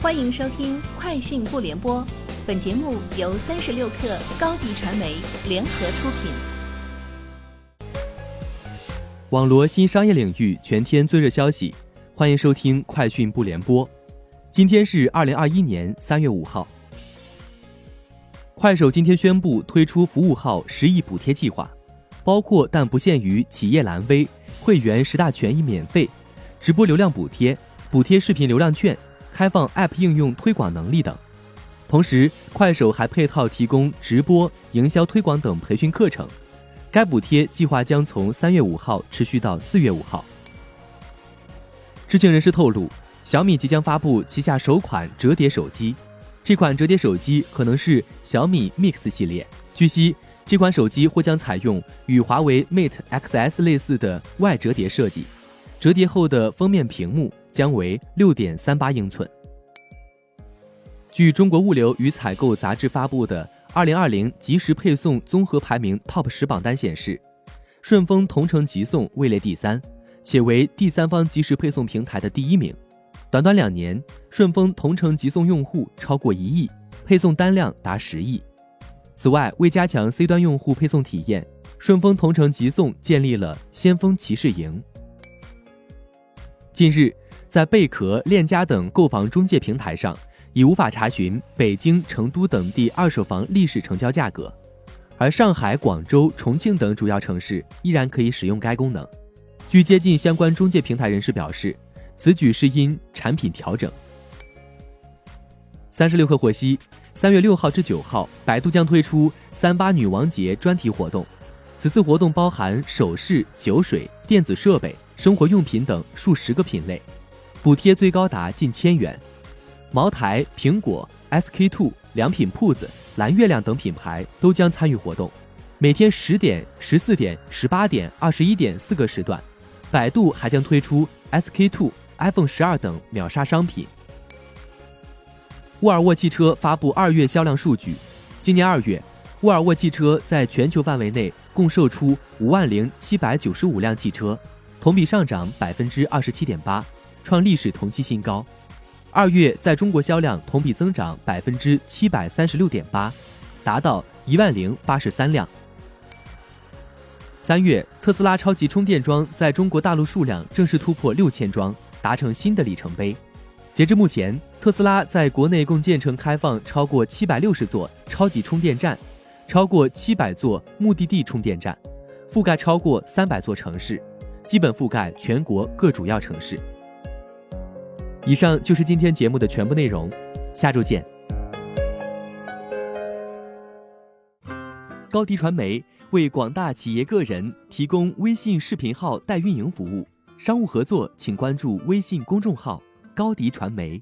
欢迎收听《快讯不联播》，本节目由三十六克高低传媒联合出品。网罗新商业领域全天最热消息，欢迎收听《快讯不联播》。今天是二零二一年三月五号。快手今天宣布推出服务号十亿补贴计划，包括但不限于企业蓝 V 会员十大权益免费。直播流量补贴、补贴视频流量券、开放 App 应用推广能力等。同时，快手还配套提供直播、营销推广等培训课程。该补贴计划将从三月五号持续到四月五号。知情人士透露，小米即将发布旗下首款折叠手机，这款折叠手机可能是小米 Mix 系列。据悉，这款手机或将采用与华为 Mate Xs 类似的外折叠设计。折叠后的封面屏幕将为六点三八英寸。据中国物流与采购杂志发布的二零二零即时配送综合排名 TOP 十榜单显示，顺丰同城即送位列第三，且为第三方即时配送平台的第一名。短短两年，顺丰同城即送用户超过一亿，配送单量达十亿。此外，为加强 C 端用户配送体验，顺丰同城即送建立了先锋骑士营。近日，在贝壳、链家等购房中介平台上，已无法查询北京、成都等地二手房历史成交价格，而上海、广州、重庆等主要城市依然可以使用该功能。据接近相关中介平台人士表示，此举是因产品调整。三十六氪获悉，三月六号至九号，百度将推出“三八女王节”专题活动，此次活动包含首饰、酒水、电子设备。生活用品等数十个品类，补贴最高达近千元。茅台、苹果、SK two 良品铺子、蓝月亮等品牌都将参与活动。每天十点、十四点、十八点、二十一点四个时段，百度还将推出 SK two、iPhone 十二等秒杀商品。沃尔沃汽车发布二月销量数据，今年二月，沃尔沃汽车在全球范围内共售出五万零七百九十五辆汽车。同比上涨百分之二十七点八，创历史同期新高。二月在中国销量同比增长百分之七百三十六点八，达到一万零八十三辆。三月，特斯拉超级充电桩在中国大陆数量正式突破六千桩，达成新的里程碑。截至目前，特斯拉在国内共建成开放超过七百六十座超级充电站，超过七百座目的地充电站，覆盖超过三百座城市。基本覆盖全国各主要城市。以上就是今天节目的全部内容，下周见。高迪传媒为广大企业个人提供微信视频号代运营服务，商务合作请关注微信公众号高迪传媒。